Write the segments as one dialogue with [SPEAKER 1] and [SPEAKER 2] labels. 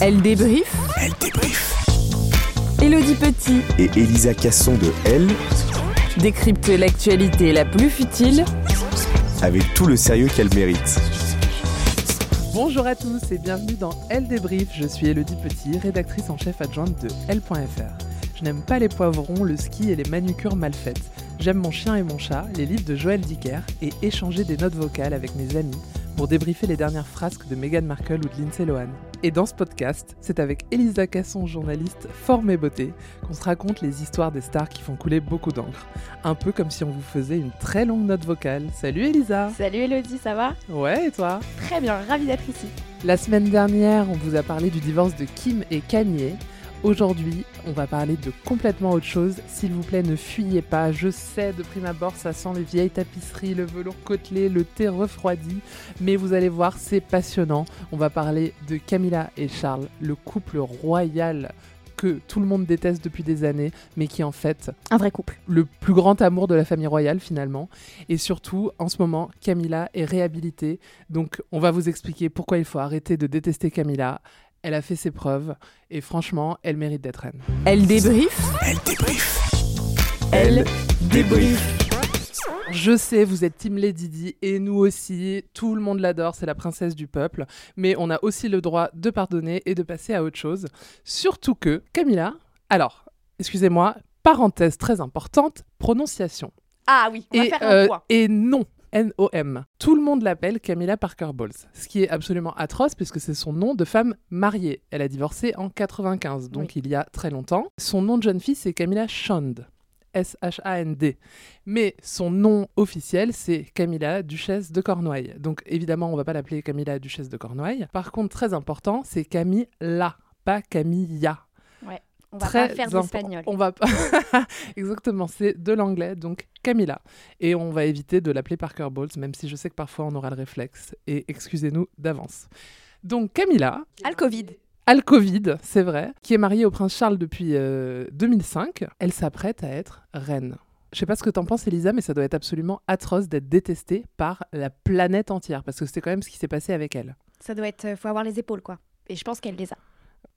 [SPEAKER 1] Elle débrief.
[SPEAKER 2] Elle débrief.
[SPEAKER 1] Elodie Petit
[SPEAKER 2] Et Elisa Casson de Elle,
[SPEAKER 1] décrypte l'actualité la plus futile
[SPEAKER 2] avec tout le sérieux qu'elle mérite.
[SPEAKER 3] Bonjour à tous et bienvenue dans Elle débrief. Je suis Elodie Petit, rédactrice en chef adjointe de L.fr. Je n'aime pas les poivrons, le ski et les manucures mal faites. J'aime mon chien et mon chat, les livres de Joël Dicker et échanger des notes vocales avec mes amis pour débriefer les dernières frasques de Meghan Markle ou de Lindsay Lohan. Et dans ce podcast, c'est avec Elisa Casson, journaliste forme et beauté, qu'on se raconte les histoires des stars qui font couler beaucoup d'encre. Un peu comme si on vous faisait une très longue note vocale. Salut Elisa
[SPEAKER 4] Salut Elodie, ça va?
[SPEAKER 3] Ouais, et toi?
[SPEAKER 4] Très bien, ravie d'être ici.
[SPEAKER 3] La semaine dernière, on vous a parlé du divorce de Kim et Kanye. Aujourd'hui, on va parler de complètement autre chose. S'il vous plaît, ne fuyez pas. Je sais, de prime abord, ça sent les vieilles tapisseries, le velours côtelé, le thé refroidi. Mais vous allez voir, c'est passionnant. On va parler de Camilla et Charles, le couple royal que tout le monde déteste depuis des années, mais qui est en fait
[SPEAKER 4] Un vrai couple.
[SPEAKER 3] le plus grand amour de la famille royale finalement. Et surtout, en ce moment, Camilla est réhabilitée. Donc, on va vous expliquer pourquoi il faut arrêter de détester Camilla. Elle a fait ses preuves et franchement, elle mérite d'être reine.
[SPEAKER 1] Elle débrief.
[SPEAKER 2] Elle débrief.
[SPEAKER 1] Elle débrief.
[SPEAKER 3] Je sais, vous êtes Team Lady Di et nous aussi, tout le monde l'adore, c'est la princesse du peuple, mais on a aussi le droit de pardonner et de passer à autre chose. Surtout que Camilla, alors, excusez-moi, parenthèse très importante, prononciation.
[SPEAKER 4] Ah oui, on va
[SPEAKER 3] Et,
[SPEAKER 4] faire
[SPEAKER 3] euh,
[SPEAKER 4] un point.
[SPEAKER 3] et non, N-O-M. Tout le monde l'appelle Camilla Parker Bowles, ce qui est absolument atroce puisque c'est son nom de femme mariée. Elle a divorcé en 95, donc il y a très longtemps. Son nom de jeune fille, c'est Camilla Shand. S-H-A-N-D. Mais son nom officiel, c'est Camilla, duchesse de Cornouailles. Donc évidemment, on va pas l'appeler Camilla, duchesse de Cornouailles. Par contre, très important, c'est Camilla, pas Camilla.
[SPEAKER 4] On va
[SPEAKER 3] Très
[SPEAKER 4] pas faire d'espagnol.
[SPEAKER 3] On va pas. Exactement, c'est de l'anglais, donc Camilla. Et on va éviter de l'appeler Parker Bowles, même si je sais que parfois on aura le réflexe. Et excusez-nous d'avance. Donc Camilla,
[SPEAKER 4] Ah, le Covid.
[SPEAKER 3] a le Covid, c'est vrai, qui est mariée au prince Charles depuis euh, 2005. Elle s'apprête à être reine. Je sais pas ce que t'en penses, Elisa, mais ça doit être absolument atroce d'être détestée par la planète entière, parce que c'était quand même ce qui s'est passé avec elle.
[SPEAKER 4] Ça doit être. euh, Faut avoir les épaules, quoi. Et je pense qu'elle les a.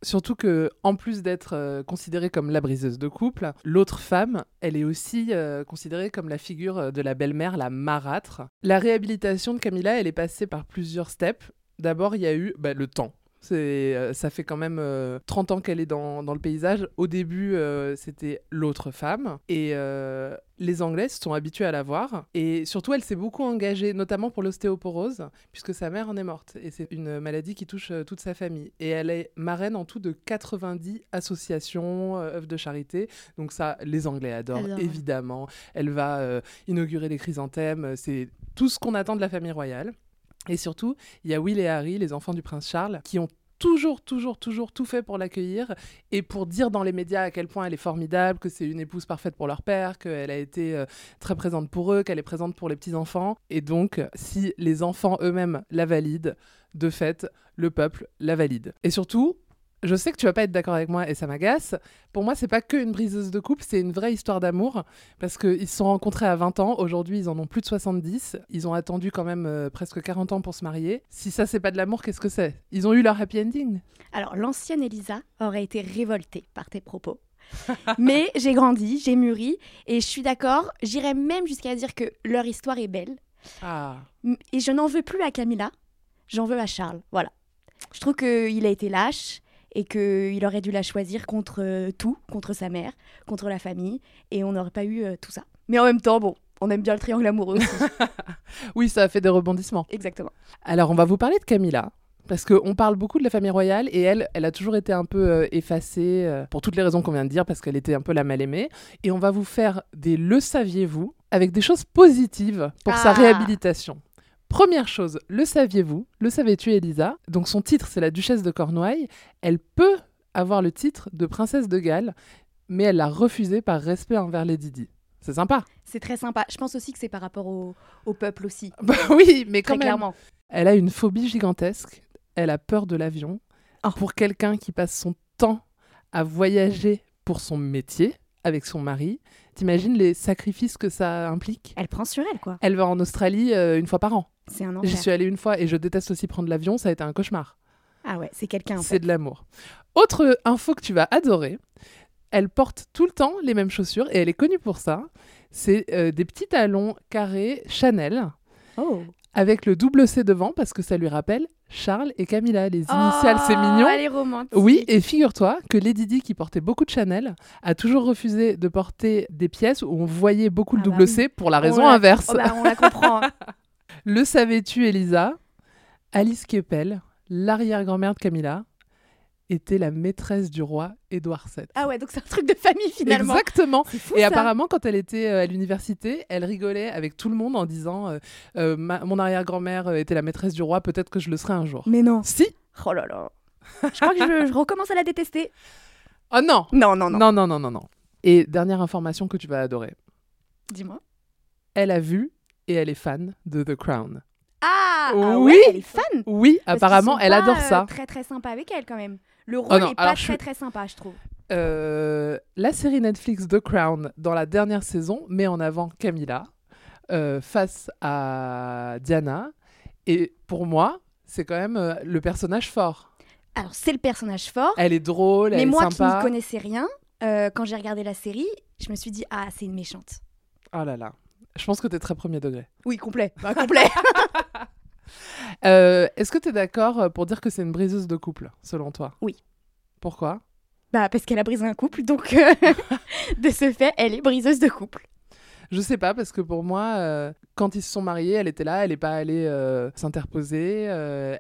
[SPEAKER 3] Surtout que, en plus d'être euh, considérée comme la briseuse de couple, l'autre femme, elle est aussi euh, considérée comme la figure euh, de la belle-mère, la marâtre. La réhabilitation de Camilla, elle est passée par plusieurs steps. D'abord, il y a eu bah, le temps. C'est, euh, ça fait quand même euh, 30 ans qu'elle est dans, dans le paysage. Au début, euh, c'était l'autre femme. Et euh, les Anglais se sont habitués à la voir. Et surtout, elle s'est beaucoup engagée, notamment pour l'ostéoporose, puisque sa mère en est morte. Et c'est une maladie qui touche toute sa famille. Et elle est marraine en tout de 90 associations, œuvres de charité. Donc ça, les Anglais adorent,
[SPEAKER 4] ouais.
[SPEAKER 3] évidemment. Elle va inaugurer les chrysanthèmes. C'est tout ce qu'on attend de la famille royale. Et surtout, il y a Will et Harry, les enfants du prince Charles, qui ont toujours, toujours, toujours tout fait pour l'accueillir et pour dire dans les médias à quel point elle est formidable, que c'est une épouse parfaite pour leur père, qu'elle a été euh, très présente pour eux, qu'elle est présente pour les petits-enfants. Et donc, si les enfants eux-mêmes la valident, de fait, le peuple la valide. Et surtout, je sais que tu vas pas être d'accord avec moi et ça m'agace. Pour moi, c'est pas que une briseuse de couple, c'est une vraie histoire d'amour parce qu'ils se sont rencontrés à 20 ans. Aujourd'hui, ils en ont plus de 70. Ils ont attendu quand même euh, presque 40 ans pour se marier. Si ça, c'est pas de l'amour, qu'est-ce que c'est? Ils ont eu leur happy ending.
[SPEAKER 4] Alors, l'ancienne Elisa aurait été révoltée par tes propos. Mais j'ai grandi, j'ai mûri, et je suis d'accord, j'irais même jusqu'à dire que leur histoire est belle.
[SPEAKER 3] Ah.
[SPEAKER 4] Et je n'en veux plus à Camilla, j'en veux à Charles. Voilà. Je trouve qu'il a été lâche et qu'il aurait dû la choisir contre euh, tout, contre sa mère, contre la famille, et on n'aurait pas eu euh, tout ça. Mais en même temps, bon, on aime bien le triangle amoureux.
[SPEAKER 3] Oui, ça a fait des rebondissements.
[SPEAKER 4] Exactement.
[SPEAKER 3] Alors, on va vous parler de Camilla. Parce qu'on parle beaucoup de la famille royale et elle, elle a toujours été un peu euh, effacée pour toutes les raisons qu'on vient de dire, parce qu'elle était un peu la mal-aimée. Et on va vous faire des le saviez-vous avec des choses positives pour sa
[SPEAKER 4] Ah.
[SPEAKER 3] réhabilitation. Première chose, le saviez-vous? Le savais-tu, Elisa? Donc son titre, c'est la duchesse de Cornouailles. Elle peut avoir le titre de princesse de Galles, mais elle l'a refusé par respect envers les Didi. C'est sympa.
[SPEAKER 4] C'est très sympa. Je pense aussi que c'est par rapport au, au peuple aussi.
[SPEAKER 3] Bah oui, mais quand
[SPEAKER 4] Très
[SPEAKER 3] même.
[SPEAKER 4] clairement.
[SPEAKER 3] Elle a une phobie gigantesque. Elle a peur de l'avion.
[SPEAKER 4] Oh.
[SPEAKER 3] Pour quelqu'un qui passe son temps à voyager pour son métier avec son mari, t'imagines les sacrifices que ça implique?
[SPEAKER 4] Elle prend sur elle, quoi.
[SPEAKER 3] Elle va en Australie euh, une fois par an.
[SPEAKER 4] C'est un
[SPEAKER 3] J'y
[SPEAKER 4] enfer.
[SPEAKER 3] suis allée une fois et je déteste aussi prendre l'avion. Ça a été un cauchemar.
[SPEAKER 4] Ah ouais, c'est quelqu'un en
[SPEAKER 3] C'est de l'amour. Autre info que tu vas adorer. Elle porte tout le temps les mêmes chaussures et elle est connue pour ça. C'est euh, des petits talons carrés Chanel
[SPEAKER 4] Oh.
[SPEAKER 3] avec le double C devant parce que ça lui rappelle Charles et Camilla. Les initiales, c'est mignon.
[SPEAKER 4] Elle est romantique.
[SPEAKER 3] Oui, et figure-toi que Lady Di, qui portait beaucoup de Chanel, a toujours refusé de porter des pièces où on voyait beaucoup le
[SPEAKER 4] Ah bah
[SPEAKER 3] double
[SPEAKER 4] oui.
[SPEAKER 3] C pour la
[SPEAKER 4] On
[SPEAKER 3] raison
[SPEAKER 4] la-
[SPEAKER 3] inverse.
[SPEAKER 4] Oh bah, on la comprend.
[SPEAKER 3] Le savais-tu, Elisa? Alice Keppel, l'arrière-grand-mère de Camilla, était la maîtresse du roi Édouard VII.
[SPEAKER 4] ah ouais, donc c'est un truc de famille finalement.
[SPEAKER 3] Exactement.
[SPEAKER 4] Fou
[SPEAKER 3] Et
[SPEAKER 4] ça.
[SPEAKER 3] apparemment, quand elle était euh, à l'université, elle rigolait avec tout le monde en disant euh, euh, Ma- Mon arrière-grand-mère était la maîtresse du roi, peut-être que je le serai un jour.
[SPEAKER 4] Mais non.
[SPEAKER 3] Si
[SPEAKER 4] Oh là là. Je crois que je, je recommence à la détester.
[SPEAKER 3] Oh non
[SPEAKER 4] Non, non, non.
[SPEAKER 3] Non, non, non, non, non. Et dernière information que tu vas adorer.
[SPEAKER 4] Dis-moi.
[SPEAKER 3] Elle a vu et elle est fan de The Crown.
[SPEAKER 4] Ah, ah
[SPEAKER 3] Oui.
[SPEAKER 4] ouais, elle est fan.
[SPEAKER 3] Oui,
[SPEAKER 4] Parce
[SPEAKER 3] apparemment, elle
[SPEAKER 4] pas,
[SPEAKER 3] adore
[SPEAKER 4] euh,
[SPEAKER 3] ça.
[SPEAKER 4] Très très sympa avec elle quand même. Le rôle
[SPEAKER 3] Oh non,
[SPEAKER 4] est pas
[SPEAKER 3] je
[SPEAKER 4] très très sympa, je trouve.
[SPEAKER 3] Euh, la série Netflix The Crown, dans la dernière saison, met en avant Camilla euh, face à Diana. Et pour moi, c'est quand même euh, le personnage fort.
[SPEAKER 4] Alors c'est le personnage fort.
[SPEAKER 3] Elle est drôle,
[SPEAKER 4] mais
[SPEAKER 3] elle
[SPEAKER 4] moi
[SPEAKER 3] est
[SPEAKER 4] qui
[SPEAKER 3] sympa.
[SPEAKER 4] n'y connaissais rien, euh, quand j'ai regardé la série, je me suis dit ah c'est une méchante.
[SPEAKER 3] Oh là là. Je pense que tu es très premier degré.
[SPEAKER 4] Oui complet. Complet.
[SPEAKER 3] Euh, Est-ce que tu es d'accord euh, pour dire que c'est une briseuse de couple, selon toi?
[SPEAKER 4] Oui.
[SPEAKER 3] Pourquoi?
[SPEAKER 4] Bah parce qu'elle a brisé un couple, donc euh, de ce fait, elle est briseuse de couple.
[SPEAKER 3] Je sais pas, parce que pour moi, euh, quand ils se sont mariés, elle était là, elle n'est pas allée s'interposer,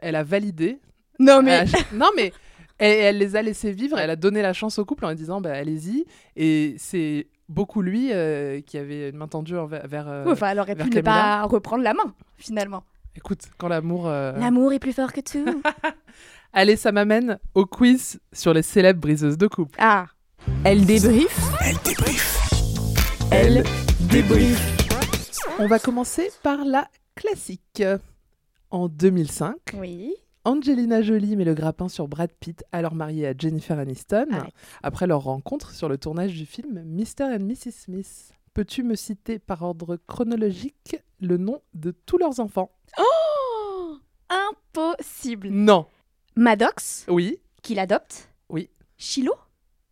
[SPEAKER 3] elle a validé.
[SPEAKER 4] Non mais
[SPEAKER 3] non, mais elle, elle les a laissés vivre, elle a donné la chance au couple en disant bah, allez-y. Et c'est beaucoup lui euh, qui avait une main tendue envers- vers. euh,
[SPEAKER 4] Ouais, enfin, elle aurait
[SPEAKER 3] vers
[SPEAKER 4] pu ne pas reprendre la main finalement.
[SPEAKER 3] Écoute, quand l'amour. euh,
[SPEAKER 4] L'amour est plus fort que tout.
[SPEAKER 3] Allez, ça m'amène au quiz sur les célèbres briseuses de couple.
[SPEAKER 4] ah.
[SPEAKER 1] Elle débrief.
[SPEAKER 2] Elle débrief.
[SPEAKER 1] Elle débrief.
[SPEAKER 3] On va commencer par la classique. En 2005,
[SPEAKER 4] Oui.
[SPEAKER 3] Angelina Jolie met le grappin sur Brad Pitt, alors marié à Jennifer Aniston,
[SPEAKER 4] Arrête.
[SPEAKER 3] après leur rencontre sur le tournage du film Mr. and Mrs. Smith. Peux-tu me citer par ordre chronologique le nom de tous leurs enfants?
[SPEAKER 4] Oh Impossible.
[SPEAKER 3] Non.
[SPEAKER 4] Maddox,
[SPEAKER 3] Oui.
[SPEAKER 4] qui l'adopte?
[SPEAKER 3] Oui.
[SPEAKER 4] Chilo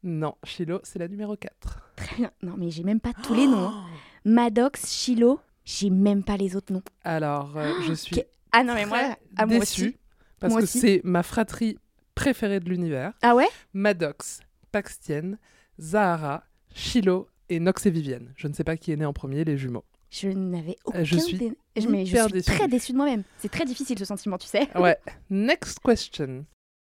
[SPEAKER 3] Non. Chilo, c'est la numéro 4.
[SPEAKER 4] Très bien. Non, mais j'ai même pas tous les noms. hein. Maddox, Chilo, j'ai même pas les autres noms.
[SPEAKER 3] Alors, euh, je suis
[SPEAKER 4] que- Ah non, mais moi, à moi
[SPEAKER 3] déçue
[SPEAKER 4] aussi.
[SPEAKER 3] Parce
[SPEAKER 4] Moi
[SPEAKER 3] que c'est ma fratrie préférés de l'univers.
[SPEAKER 4] Ah ouais?
[SPEAKER 3] Maddox, Paxtienne, Zahara, Shiloh et Nox et Vivienne. Je ne sais pas qui est né en premier, les jumeaux.
[SPEAKER 4] Je n'avais aucun.
[SPEAKER 3] Euh, je suis
[SPEAKER 4] dé- je- mais je
[SPEAKER 3] hyper
[SPEAKER 4] suis
[SPEAKER 3] déçue.
[SPEAKER 4] très déçue de moi-même. C'est très difficile ce sentiment, tu sais.
[SPEAKER 3] Ouais. Next question.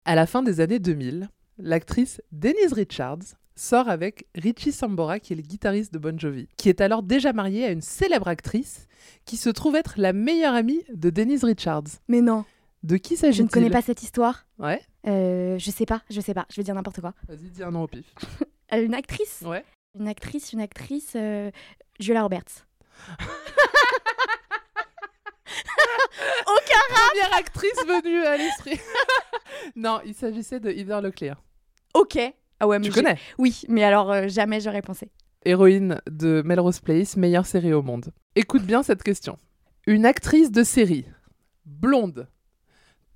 [SPEAKER 3] À la fin des années 2000, l'actrice Denise Richards sort avec Richie Sambora, qui est le guitariste de Bon Jovi, qui est alors déjà marié à une célèbre actrice qui se trouve être la meilleure amie de Denise Richards.
[SPEAKER 4] Mais non,
[SPEAKER 3] De qui
[SPEAKER 4] je
[SPEAKER 3] s'agit-il
[SPEAKER 4] ne connais pas cette histoire.
[SPEAKER 3] Ouais.
[SPEAKER 4] Euh, je sais pas, je sais pas. Je vais dire n'importe quoi.
[SPEAKER 3] Vas-y, dis un nom au pif.
[SPEAKER 4] Euh, une actrice
[SPEAKER 3] Ouais.
[SPEAKER 4] Une actrice, une actrice. euh, Julia Roberts.
[SPEAKER 3] Première actrice venue à l'esprit. non, il s'agissait de Heather Locklear.
[SPEAKER 4] Ok. Ah ouais, mais
[SPEAKER 3] Tu connais
[SPEAKER 4] Oui, mais alors euh, jamais j'aurais pensé.
[SPEAKER 3] Héroïne de Melrose Place, meilleure série au monde. Écoute bien cette question. Une actrice de série, blonde,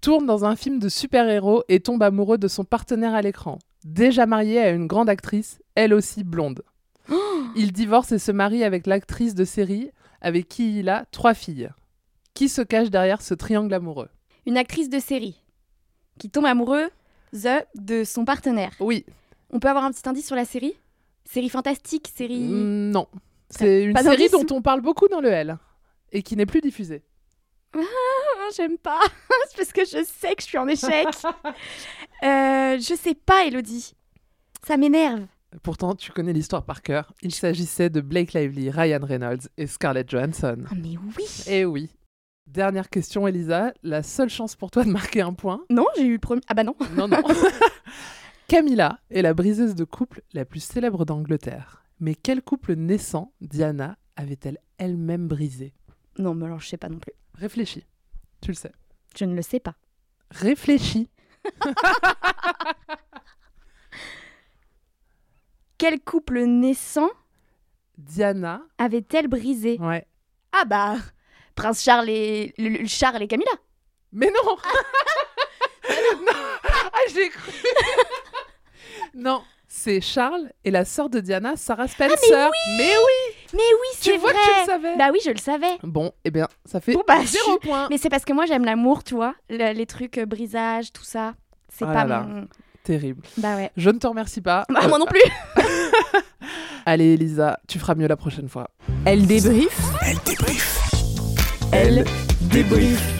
[SPEAKER 3] tourne dans un film de super-héros et tombe amoureux de son partenaire à l'écran. Déjà mariée à une grande actrice, elle aussi blonde. Il divorce et se marie avec l'actrice de série avec qui il a trois filles. Qui se cache derrière ce triangle amoureux?
[SPEAKER 4] Une actrice de série qui tombe amoureuse de son partenaire.
[SPEAKER 3] Oui,
[SPEAKER 4] On peut avoir un petit indice sur la série? Série fantastique, série.
[SPEAKER 3] Mm, non. C'est une série dont on parle beaucoup dans le L et qui n'est plus diffusée.
[SPEAKER 4] Ah, J'aime pas. C'est parce que je sais que je suis en échec. Euh, je sais pas, Elodie. Ça m'énerve.
[SPEAKER 3] Pourtant, tu connais l'histoire par cœur. Il s'agissait de Blake Lively, Ryan Reynolds et Scarlett Johansson.
[SPEAKER 4] Ah, mais oui.
[SPEAKER 3] Eh oui. Dernière question, Elisa. La seule chance pour toi de marquer un point?
[SPEAKER 4] Non, j'ai eu le premier. Ah bah non.
[SPEAKER 3] Non, non. Camilla est la briseuse de couple la plus célèbre d'Angleterre. Mais quel couple naissant Diana avait-elle elle-même brisé?
[SPEAKER 4] Non, mais alors je sais pas non plus.
[SPEAKER 3] Réfléchis. Tu le sais.
[SPEAKER 4] Je ne le sais pas.
[SPEAKER 3] Réfléchis.
[SPEAKER 4] Quel couple naissant
[SPEAKER 3] Diana.
[SPEAKER 4] avait-elle brisé?
[SPEAKER 3] Ouais.
[SPEAKER 4] Ah bah, Prince Charles et le- le- Charles et Camilla.
[SPEAKER 3] Mais non Non. Ah, j'ai cru Non, c'est Charles et la sœur de Diana, Sarah Spencer. mais oui
[SPEAKER 4] Mais oui,
[SPEAKER 3] Tu
[SPEAKER 4] c'est
[SPEAKER 3] vois
[SPEAKER 4] vrai.
[SPEAKER 3] que tu le savais
[SPEAKER 4] Bah oui, je le savais.
[SPEAKER 3] Bon, eh bien, ça fait
[SPEAKER 4] Bon, bah,
[SPEAKER 3] zéro
[SPEAKER 4] je-
[SPEAKER 3] point.
[SPEAKER 4] Mais c'est parce que moi j'aime l'amour, tu vois, le- les trucs euh, brisage, tout ça. C'est
[SPEAKER 3] Oh
[SPEAKER 4] pas
[SPEAKER 3] là là.
[SPEAKER 4] mon.
[SPEAKER 3] Terrible.
[SPEAKER 4] Bah ouais.
[SPEAKER 3] Je ne te remercie pas.
[SPEAKER 4] Bah,
[SPEAKER 3] Euh,
[SPEAKER 4] moi non plus.
[SPEAKER 3] Allez, Elisa, tu feras mieux la prochaine fois.
[SPEAKER 1] Elle débrief.
[SPEAKER 2] Elle débrief.
[SPEAKER 1] Elle débrief.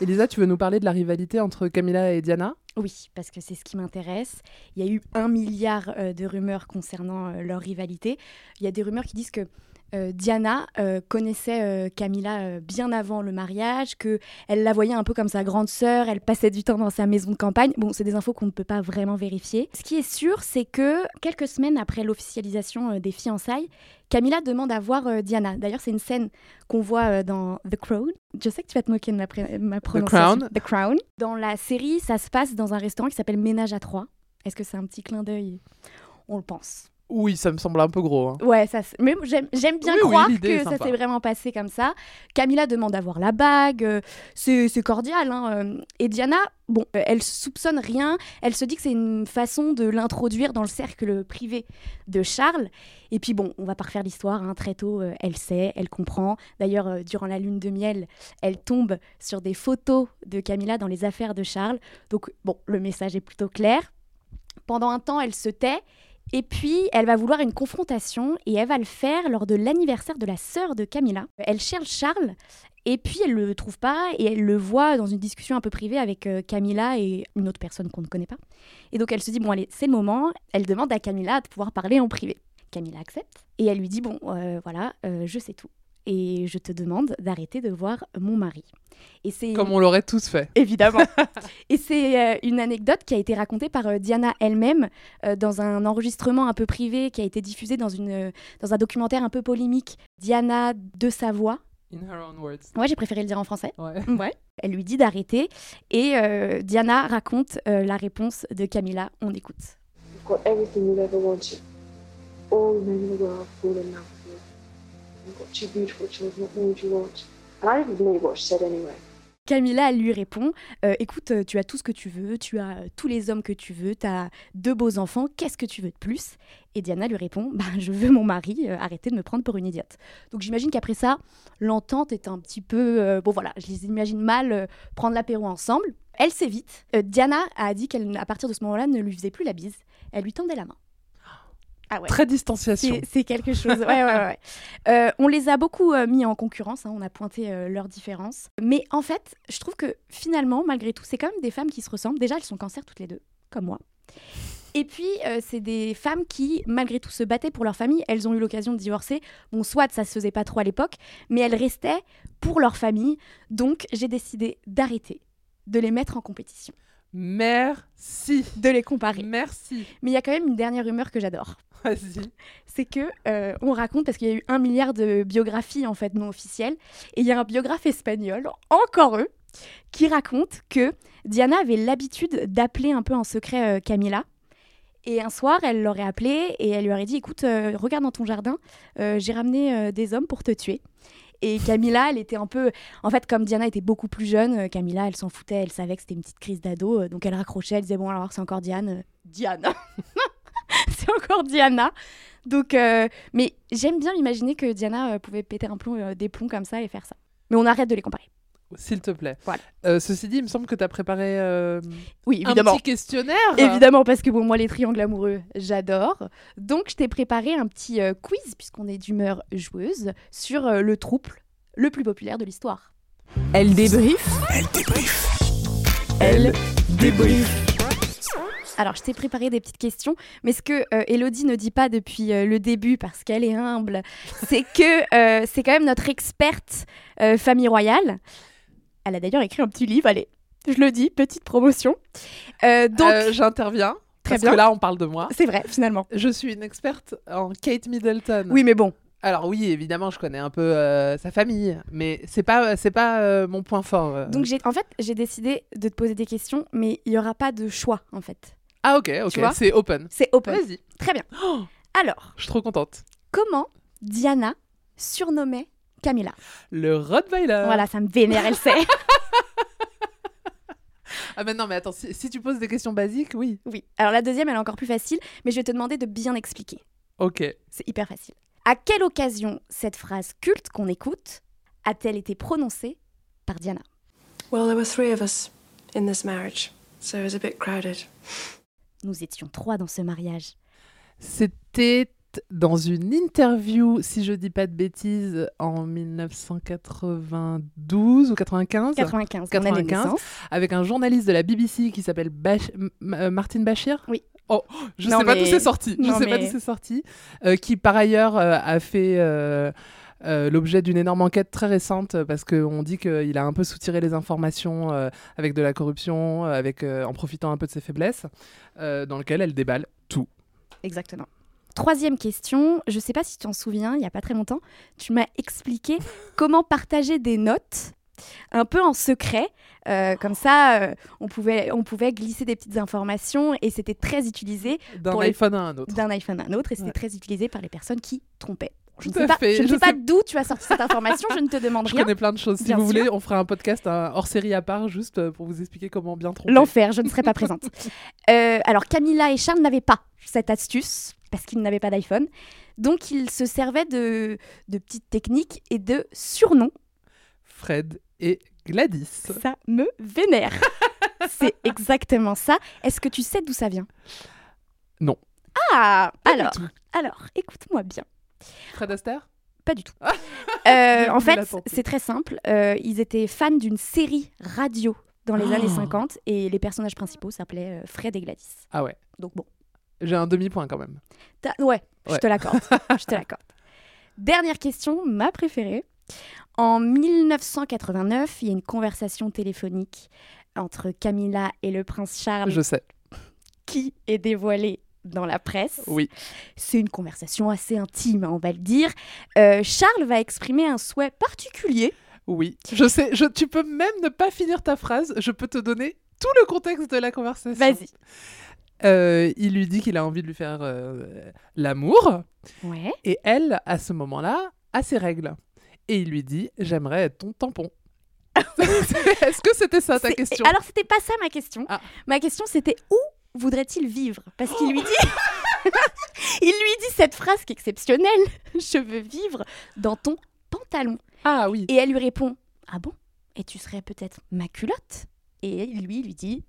[SPEAKER 3] Elisa, tu veux nous parler de la rivalité entre Camilla et Diana?
[SPEAKER 4] Oui, parce que c'est ce qui m'intéresse. Il y a eu un milliard euh, de rumeurs concernant euh, leur rivalité. Il y a des rumeurs qui disent que euh, Diana connaissait Camilla bien avant le mariage, que elle la voyait un peu comme sa grande sœur, elle passait du temps dans sa maison de campagne. Bon, c'est des infos qu'on ne peut pas vraiment vérifier. Ce qui est sûr, c'est que quelques semaines après l'officialisation des fiançailles, Camilla demande à voir euh, Diana. D'ailleurs, c'est une scène qu'on voit euh, dans The Crown. Je sais que tu vas te moquer de ma, ma prononciation.
[SPEAKER 3] Crown.
[SPEAKER 4] The Crown. Dans la série, ça se passe dans un restaurant qui s'appelle Ménage à trois. Est-ce que c'est un petit clin d'œil? On le pense.
[SPEAKER 3] Oui, ça me semble un peu gros. hein.
[SPEAKER 4] Ouais, ça, mais j'aime bien
[SPEAKER 3] Oui,
[SPEAKER 4] croire que ça s'est vraiment passé comme ça. Camilla demande à voir la bague, euh, c'est cordial. hein, euh. Et Diana, bon, euh, elle soupçonne rien. Elle se dit que c'est une façon de l'introduire dans le cercle privé de Charles. Et puis bon, on va pas refaire l'histoire. hein, Très tôt, elle sait, elle comprend. D'ailleurs, durant la lune de miel, elle tombe sur des photos de Camilla dans les affaires de Charles. Donc bon, le message est plutôt clair. Pendant un temps, elle se tait. Et puis, elle va vouloir une confrontation et elle va le faire lors de l'anniversaire de la sœur de Camilla. Elle cherche Charles et puis elle le trouve pas et elle le voit dans une discussion un peu privée avec euh, Camilla et une autre personne qu'on ne connaît pas. Et donc elle se dit bon allez c'est le moment. Elle demande à Camilla de pouvoir parler en privé. Camilla accepte et elle lui dit bon euh, voilà euh, je sais tout et je te demande d'arrêter de voir mon mari. Et c'est
[SPEAKER 3] Comme on l'aurait tous fait.
[SPEAKER 4] Évidemment. Et c'est euh, une anecdote qui a été racontée par euh, Diana elle-même euh, dans un enregistrement un peu privé qui a été diffusé dans, une, euh, dans un documentaire un peu polémique. Diana de Savoie.
[SPEAKER 3] In her own words.
[SPEAKER 4] Ouais, j'ai préféré le dire en français.
[SPEAKER 3] Ouais.
[SPEAKER 4] Ouais. Elle lui dit d'arrêter. Et euh, Diana raconte euh, la réponse de Camilla. On écoute.
[SPEAKER 5] You've got everything you've ever wanted. All men in the world fall in love.
[SPEAKER 4] Camilla lui répond euh, Écoute, euh, tu as tout ce que tu veux, tu as euh, tous les hommes que tu veux, tu as deux beaux enfants, qu'est-ce que tu veux de plus? Et Diana lui répond bah, Je veux mon mari, euh, arrêtez de me prendre pour une idiote. Donc j'imagine qu'après ça, l'entente est un petit peu. bon voilà, je les imagine mal prendre l'apéro ensemble. Elle s'évite. Diana a dit qu'à partir de ce moment-là, ne lui faisait plus la bise. Elle lui tendait la main. Ah ouais.
[SPEAKER 3] Très distanciation.
[SPEAKER 4] C'est- quelque chose. Ouais, ouais, ouais. Euh, on les a beaucoup euh, mis en concurrence, hein, on a pointé euh, leurs différences. Mais en fait, je trouve que finalement, malgré tout, c'est quand même des femmes qui se ressemblent. Déjà, elles sont cancer toutes les deux, comme moi. Et puis, c'est des femmes qui, malgré tout, se battaient pour leur famille. Elles ont eu l'occasion de divorcer. Bon, soit ça se faisait pas trop à l'époque, mais elles restaient pour leur famille. Donc, j'ai décidé d'arrêter de les mettre en compétition,
[SPEAKER 3] Merci.
[SPEAKER 4] de les comparer.
[SPEAKER 3] Merci.
[SPEAKER 4] Mais il y a quand même une dernière rumeur que j'adore.
[SPEAKER 3] Vas-y.
[SPEAKER 4] c'est que euh, on raconte parce qu'il y a eu un milliard de biographies en fait non officielles et il y a un biographe espagnol, encore eux, qui raconte que Diana avait l'habitude d'appeler un peu en secret euh, Camilla. Et un soir, elle l'aurait appelé et elle lui aurait dit "Écoute, euh, regarde dans ton jardin, j'ai ramené des hommes pour te tuer." Et Camilla, elle était un peu. En fait, comme Diana était beaucoup plus jeune, euh, Camilla, elle s'en foutait, elle savait que c'était une petite crise d'ado, euh, donc elle raccrochait, elle disait Bon, alors c'est encore Diane. euh, Diane C'est encore Diana donc, mais j'aime bien imaginer que Diana pouvait péter un plomb, des plombs comme ça et faire ça. Mais on arrête de les comparer.
[SPEAKER 3] S'il te plaît.
[SPEAKER 4] Voilà.
[SPEAKER 3] Euh, ceci dit, il me semble que tu as préparé euh,
[SPEAKER 4] Oui,
[SPEAKER 3] un
[SPEAKER 4] évidemment.
[SPEAKER 3] petit questionnaire.
[SPEAKER 4] Évidemment, parce que bon, moi, les triangles amoureux, j'adore. Donc, je t'ai préparé un petit euh, quiz, puisqu'on est d'humeur joueuse, sur euh, le trouble le plus populaire de l'histoire.
[SPEAKER 1] Elle débrief.
[SPEAKER 2] Elle débrief.
[SPEAKER 1] Elle débrief.
[SPEAKER 4] Alors, je t'ai préparé des petites questions, mais ce que euh, Elodie ne dit pas depuis euh, le début, parce qu'elle est humble, c'est que euh, c'est quand même notre experte euh, famille royale. Elle a d'ailleurs écrit un petit livre, allez, je le dis, petite promotion. Euh, donc,
[SPEAKER 3] Euh, J'interviens.
[SPEAKER 4] Très
[SPEAKER 3] parce
[SPEAKER 4] bien.
[SPEAKER 3] que là, on parle de moi.
[SPEAKER 4] c'est vrai, finalement.
[SPEAKER 3] Je suis une experte en Kate Middleton.
[SPEAKER 4] Oui, mais bon,
[SPEAKER 3] Alors oui, évidemment, je connais un peu euh, sa famille, mais c'est pas c'est pas mon point fort.
[SPEAKER 4] donc j'ai, en fait, j'ai décidé de te poser des questions, mais il n'y aura pas de choix, en fait.
[SPEAKER 3] ah ok, ok, c'est open.
[SPEAKER 4] C'est open.
[SPEAKER 3] Vas-y,
[SPEAKER 4] Très bien.
[SPEAKER 3] Oh,
[SPEAKER 4] Alors,
[SPEAKER 3] je suis trop contente.
[SPEAKER 4] comment Diana surnommait Camilla
[SPEAKER 3] Le Rottweiler.
[SPEAKER 4] Voilà, ça me vénère, elle sait.
[SPEAKER 3] Ah mais non, mais attends, si, si tu poses des questions basiques, oui.
[SPEAKER 4] oui. Alors la deuxième, elle est encore plus facile, mais je vais te demander de bien expliquer.
[SPEAKER 3] Ok.
[SPEAKER 4] C'est hyper facile. À quelle occasion cette phrase culte qu'on écoute a-t-elle été prononcée par Diana?
[SPEAKER 5] Well, there were three of us in this marriage, so it was a bit crowded.
[SPEAKER 4] Nous étions trois dans ce mariage.
[SPEAKER 3] C'était dans une interview, si je dis pas de bêtises, en 1992 ou 95,
[SPEAKER 4] 95, mon année de
[SPEAKER 3] 95.
[SPEAKER 4] naissance.
[SPEAKER 3] avec un journaliste de la BBC qui s'appelle Bach- euh, Martin Bachir.
[SPEAKER 4] Oui.
[SPEAKER 3] Oh, je
[SPEAKER 4] Non,
[SPEAKER 3] sais pas d'où c'est sorti. Je
[SPEAKER 4] Non,
[SPEAKER 3] sais pas d'où c'est sorti. Euh, qui par ailleurs euh, a fait euh, euh, l'objet d'une énorme enquête très récente parce qu'on dit qu'il a un peu soutiré les informations euh, avec de la corruption, avec euh, en profitant un peu de ses faiblesses, dans lequel elle déballe tout.
[SPEAKER 4] Exactement. Troisième question, je sais pas si tu t'en souviens, il y a pas très longtemps, tu m'as expliqué comment partager des notes un peu en secret. Euh, comme ça, euh, on, pouvait, on pouvait glisser des petites informations et c'était très utilisé
[SPEAKER 3] D'un
[SPEAKER 4] les-
[SPEAKER 3] iPhone à un autre.
[SPEAKER 4] d'un iPhone à un autre et c'était
[SPEAKER 3] Ouais.
[SPEAKER 4] très utilisé par les personnes qui trompaient. Je ne sais pas, je ne
[SPEAKER 3] je
[SPEAKER 4] sais d'où tu as sorti cette information, je ne te demande
[SPEAKER 3] Je
[SPEAKER 4] rien.
[SPEAKER 3] connais plein de choses. Si
[SPEAKER 4] Bien
[SPEAKER 3] vous
[SPEAKER 4] sûr.
[SPEAKER 3] voulez, on fera un podcast un hors série à part juste euh, pour vous expliquer comment bien tromper.
[SPEAKER 4] L'enfer, je ne serai pas présente. Euh, alors Camilla et Charles n'avaient pas cette astuce parce qu'ils n'avaient pas d'iPhone. Donc ils se servaient de, de petites techniques et de surnoms.
[SPEAKER 3] Fred et Gladys.
[SPEAKER 4] Ça me vénère. C'est exactement ça. Est-ce que tu sais d'où ça vient?
[SPEAKER 3] Non.
[SPEAKER 4] Ah
[SPEAKER 3] Pas
[SPEAKER 4] Alors, alors, écoute-moi bien.
[SPEAKER 3] Fred Astaire?
[SPEAKER 4] Pas du tout. Euh, en fait, c'est très simple. Euh, ils étaient fans d'une série radio dans les
[SPEAKER 3] Oh.
[SPEAKER 4] années 50 et les personnages principaux s'appelaient euh, Fred et Gladys.
[SPEAKER 3] Ah ouais.
[SPEAKER 4] Donc bon,
[SPEAKER 3] J'ai un demi-point quand même.
[SPEAKER 4] t'as- ouais, je
[SPEAKER 3] Ouais.
[SPEAKER 4] te l'accorde. je te l'accorde. Dernière question, ma préférée. En 1989, il y a une conversation téléphonique entre Camilla et le prince Charles
[SPEAKER 3] Je sais.
[SPEAKER 4] qui est dévoilée dans la presse.
[SPEAKER 3] Oui.
[SPEAKER 4] C'est une conversation assez intime, on va le dire. Euh, Charles va exprimer un souhait particulier
[SPEAKER 3] Oui. Je sais. Je, tu peux même ne pas finir ta phrase. Je peux te donner tout le contexte de la conversation.
[SPEAKER 4] Vas-y.
[SPEAKER 3] Euh, il lui dit qu'il a envie de lui faire euh, l'amour.
[SPEAKER 4] Ouais.
[SPEAKER 3] Et elle, à ce moment-là, a ses règles. Et il lui dit J'aimerais être ton tampon. Est-ce que c'était ça ta question?
[SPEAKER 4] Alors, c'était pas ça ma question.
[SPEAKER 3] Ah.
[SPEAKER 4] Ma question, c'était où voudrait-il vivre? Parce qu'il lui dit. il lui dit cette phrase qui est exceptionnelle Je veux vivre dans ton pantalon.
[SPEAKER 3] Ah oui.
[SPEAKER 4] Et elle lui répond Ah bon? Et tu serais peut-être ma culotte? Et lui, il lui dit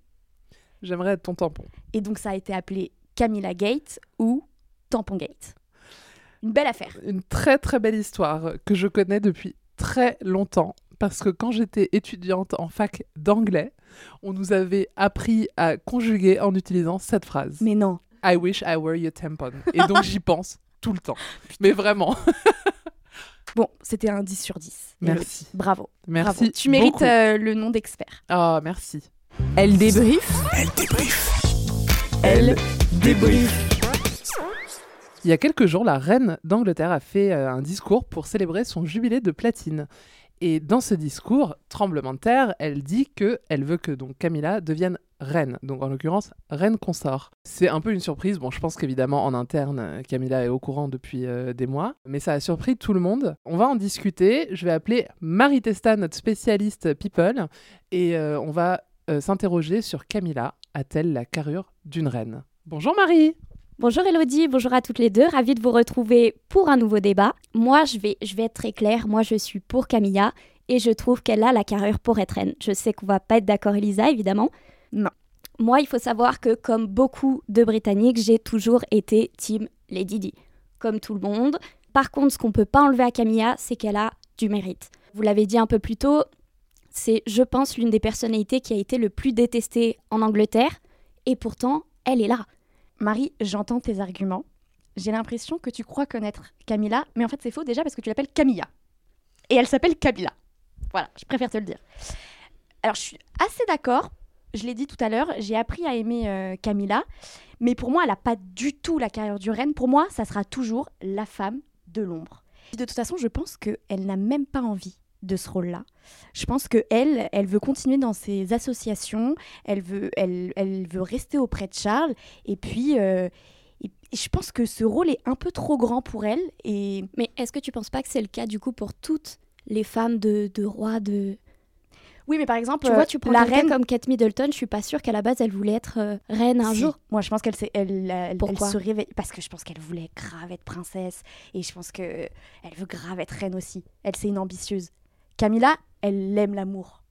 [SPEAKER 3] J'aimerais être ton tampon.
[SPEAKER 4] Et donc, ça a été appelé Camilla Gate ou Tampon Gate. Une belle affaire.
[SPEAKER 3] Une très très belle histoire que je connais depuis très longtemps. Parce que quand j'étais étudiante en fac d'anglais, on nous avait appris à conjuguer en utilisant cette phrase.
[SPEAKER 4] Mais non.
[SPEAKER 3] I wish I were your tampon. Et donc j'y pense tout le temps. Mais vraiment.
[SPEAKER 4] Bon, c'était un 10 sur 10.
[SPEAKER 3] Merci.
[SPEAKER 4] Bravo.
[SPEAKER 3] Merci.
[SPEAKER 4] Bravo. Tu mérites euh, le nom d'expert.
[SPEAKER 3] Ah, merci.
[SPEAKER 1] Elle débrief.
[SPEAKER 2] Elle débrief.
[SPEAKER 1] Elle débrief.
[SPEAKER 3] Il y a quelques jours, la reine d'Angleterre a fait euh, un discours pour célébrer son jubilé de platine. Et dans ce discours, tremblement de terre, elle dit que elle veut que donc Camilla devienne reine, donc en l'occurrence reine consort. C'est un peu une surprise. Bon, je pense qu'évidemment en interne, Camilla est au courant depuis euh, des mois, mais ça a surpris tout le monde. On va en discuter. Je vais appeler Marie Testa, notre spécialiste people, et euh, on va euh, s'interroger sur Camilla a-t-elle la carrure d'une reine? Bonjour Marie.
[SPEAKER 6] Bonjour Elodie, bonjour à toutes les deux, ravie de vous retrouver pour un nouveau débat. Moi, je vais, je vais être très claire, moi je suis pour Camilla et je trouve qu'elle a la carrure pour être reine. Je sais qu'on va pas être d'accord Elisa, évidemment.
[SPEAKER 4] Non.
[SPEAKER 6] Moi, il faut savoir que comme beaucoup de Britanniques, j'ai toujours été team Lady Di, comme tout le monde. Par contre, ce qu'on peut pas enlever à Camilla, c'est qu'elle a du mérite. Vous l'avez dit un peu plus tôt, c'est, je pense, l'une des personnalités qui a été le plus détestée en Angleterre et pourtant, elle est là.
[SPEAKER 4] Marie, j'entends tes arguments. J'ai l'impression que tu crois connaître Camilla, mais en fait c'est faux déjà parce que tu l'appelles Camilla. Et elle s'appelle Camilla. Voilà, je préfère te le dire. Alors je suis assez d'accord, je l'ai dit tout à l'heure, j'ai appris à aimer euh, Camilla, mais pour moi elle n'a pas du tout la carrière du reine. Pour moi, ça sera toujours la femme de l'ombre. De toute façon, je pense qu'elle n'a même pas envie de ce rôle-là. Je pense que elle, elle veut continuer dans ses associations, elle veut, elle, elle veut rester auprès de Charles, et puis euh, et- je pense que ce rôle est un peu trop grand pour elle. Et
[SPEAKER 6] Mais est-ce que tu penses pas que c'est le cas du coup pour toutes les femmes de, de rois de...
[SPEAKER 4] oui, mais par exemple,
[SPEAKER 6] Tu
[SPEAKER 4] euh,
[SPEAKER 6] vois, tu prends
[SPEAKER 4] la reine.
[SPEAKER 6] comme Kate Middleton, je suis pas sûre qu'à la base elle voulait être euh, reine un
[SPEAKER 4] Si.
[SPEAKER 6] jour.
[SPEAKER 4] Moi, je pense qu'elle elle, elle, se réveille parce que je pense qu'elle voulait grave être princesse et je pense que elle veut grave être reine aussi. Elle c'est une ambitieuse. Camilla, elle aime l'amour,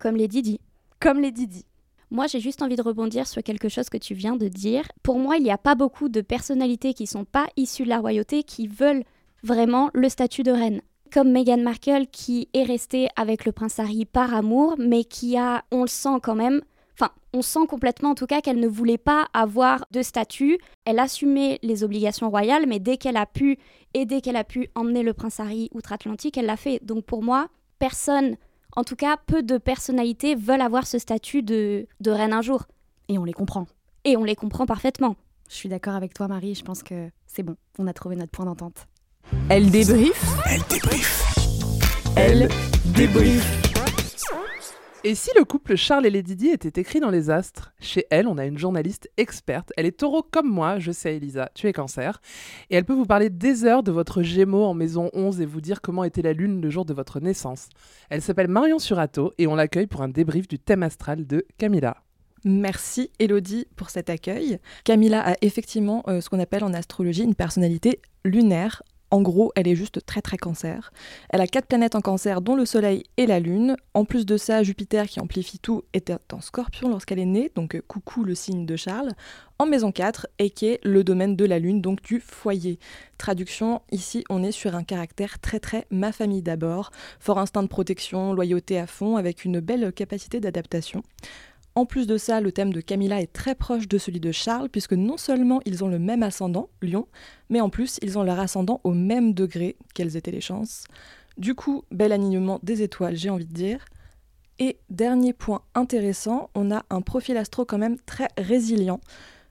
[SPEAKER 6] Comme Lady Di.
[SPEAKER 4] comme les Didi.
[SPEAKER 6] Moi, j'ai juste envie de rebondir sur quelque chose que tu viens de dire. Pour moi, il n'y a pas beaucoup de personnalités qui sont pas issues de la royauté qui veulent vraiment le statut de reine. Comme Meghan Markle qui est restée avec le prince Harry par amour, mais qui a, on le sent quand même, enfin, on sent complètement en tout cas qu'elle ne voulait pas avoir de statut. Elle assumait les obligations royales, mais dès qu'elle a pu et dès qu'elle a pu emmener le prince Harry outre-Atlantique, elle l'a fait. Donc pour moi, personne, en tout cas peu de personnalités veulent avoir ce statut de, de reine un jour.
[SPEAKER 4] Et on les comprend.
[SPEAKER 6] Et on les comprend parfaitement.
[SPEAKER 4] Je suis d'accord avec toi, Marie. Je pense que c'est bon. On a trouvé notre point d'entente.
[SPEAKER 1] Elle débrief.
[SPEAKER 2] Elle débrief.
[SPEAKER 1] Elle débrief.
[SPEAKER 3] Et si le couple Charles et Lady Di était écrit dans les astres Chez elle, on a une journaliste experte. Elle est taureau comme moi, je sais Elisa, tu es cancer. Et elle peut vous parler des heures de votre gémeaux en maison 11 et vous dire comment était la lune le jour de votre naissance. Elle s'appelle Marion Surato et on l'accueille pour un débrief du thème astral de Camilla.
[SPEAKER 7] Merci Elodie pour cet accueil. Camilla a effectivement euh, ce qu'on appelle en astrologie une personnalité lunaire. En gros, elle est juste très très cancer. Elle a quatre planètes en cancer, dont le Soleil et la Lune. En plus de ça, Jupiter, qui amplifie tout, était en scorpion lorsqu'elle est née, donc euh, coucou le signe de Charles, en maison 4, et qui est le domaine de la Lune, donc du foyer. Traduction, ici on est sur un caractère très très ma famille d'abord, fort instinct de protection, loyauté à fond, avec une belle capacité d'adaptation. En plus de ça, le thème de Camilla est très proche de celui de Charles, puisque non seulement ils ont le même ascendant, Lion, mais en plus ils ont leur ascendant au même degré, quelles étaient les chances. Du coup, bel alignement des étoiles, j'ai envie de dire. Et dernier point intéressant, on a un profil astro quand même très résilient.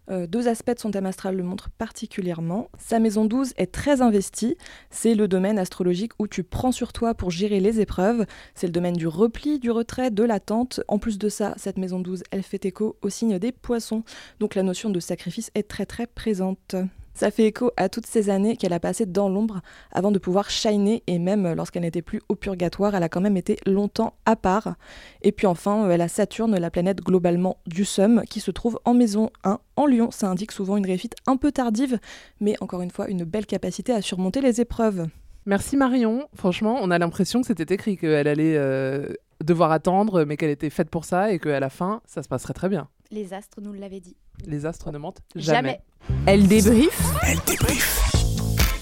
[SPEAKER 7] Euh, deux aspects de son thème astral le montrent particulièrement. Sa maison 12 est très investie. C'est le domaine astrologique où tu prends sur toi pour gérer les épreuves. C'est le domaine du repli, du retrait, de l'attente. En plus de ça, cette maison 12, elle fait écho au signe des poissons. Donc la notion de sacrifice est très très présente. Ça fait écho à toutes ces années qu'elle a passées dans l'ombre avant de pouvoir shiner et même lorsqu'elle n'était plus au purgatoire, elle a quand même été longtemps à part. Et puis enfin, elle a Saturne, la planète globalement du Somme, qui se trouve en maison 1 en Lyon. Ça indique souvent une réussite un peu tardive, mais encore une fois, une belle capacité à surmonter les épreuves.
[SPEAKER 3] Merci Marion. Franchement, on a l'impression que c'était écrit qu'elle allait euh, devoir attendre, mais qu'elle était faite pour ça et qu'à la fin, ça se passerait très bien.
[SPEAKER 4] Les astres nous l'avaient dit.
[SPEAKER 3] Les astres ne mentent jamais.
[SPEAKER 1] Elle débrief.
[SPEAKER 2] Elle débrief.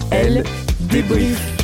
[SPEAKER 1] Elle débrief.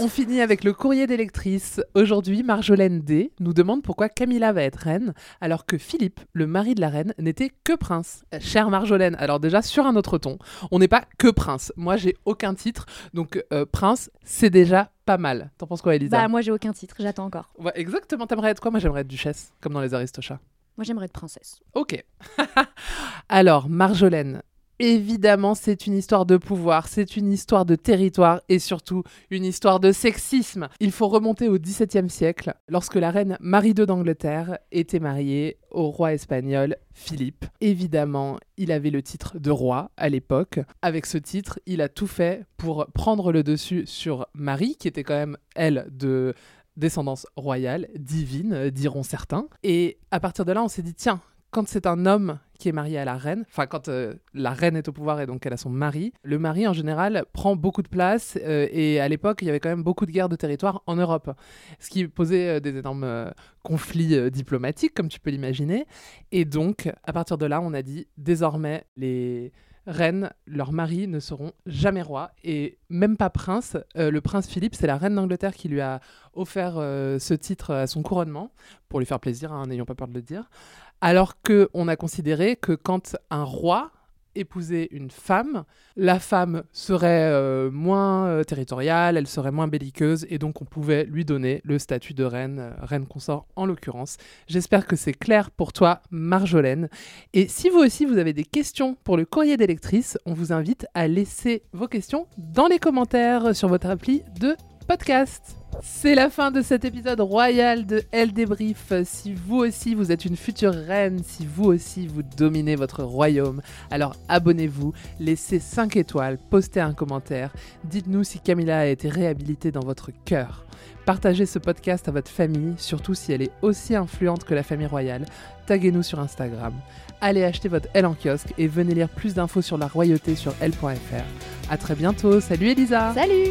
[SPEAKER 3] On finit avec le courrier des lectrices. Aujourd'hui, Marjolaine D nous demande pourquoi Camilla va être reine alors que Philippe, le mari de la reine, n'était que prince. Chère Marjolaine, alors déjà sur un autre ton, on n'est pas que prince. Moi, j'ai aucun titre, donc euh, prince, c'est déjà pas mal. T'en penses quoi, Elisa?
[SPEAKER 4] Bah moi j'ai aucun titre, j'attends encore.
[SPEAKER 3] Ouais, Exactement, t'aimerais être quoi? Moi, j'aimerais être duchesse, comme dans les Aristochats.
[SPEAKER 4] Moi j'aimerais être princesse.
[SPEAKER 3] Ok. Alors, Marjolaine, évidemment, c'est une histoire de pouvoir, c'est une histoire de territoire et surtout une histoire de sexisme. Il faut remonter au XVIIe siècle, lorsque la reine Marie II d'Angleterre était mariée au roi espagnol Philippe. Évidemment, il avait le titre de roi à l'époque. Avec ce titre, il a tout fait pour prendre le dessus sur Marie, qui était quand même, elle, de descendance royale, divine, euh, diront certains. Et à partir de là, on s'est dit, tiens, quand c'est un homme qui est marié à la reine, enfin quand euh, la reine est au pouvoir et donc elle a son mari, le mari en général prend beaucoup de place euh, et à l'époque il y avait quand même beaucoup de guerres de territoire en Europe, ce qui posait des énormes conflits diplomatiques comme tu peux l'imaginer. Et donc à partir de là on a dit désormais les reines, leurs maris ne seront jamais rois et même pas prince. Euh, le prince Philippe, c'est la reine d'Angleterre qui lui a offert euh, ce titre à son couronnement, pour lui faire plaisir, hein, n'ayons pas peur de le dire. Alors que on a considéré que quand un roi épousait une femme, la femme serait euh, moins euh, territoriale, elle serait moins belliqueuse, et donc on pouvait lui donner le statut de reine, euh, reine consort en l'occurrence. J'espère que c'est clair pour toi, Marjolaine. Et si vous aussi vous avez des questions pour le courrier des lectrices, on vous invite à laisser vos questions dans les commentaires sur votre appli de podcast. C'est la fin de cet épisode royal de Elle débrief. Si vous aussi vous êtes une future reine, si vous aussi vous dominez votre royaume, alors abonnez-vous, laissez 5 étoiles, postez un commentaire, dites-nous si Camilla a été réhabilitée dans votre cœur. Partagez ce podcast à votre famille, surtout si elle est aussi influente que la famille royale. Taguez-nous sur Instagram. Allez acheter votre Elle en kiosque et venez lire plus d'infos sur la royauté sur Elle.fr. A très bientôt. Salut Elisa.
[SPEAKER 4] Salut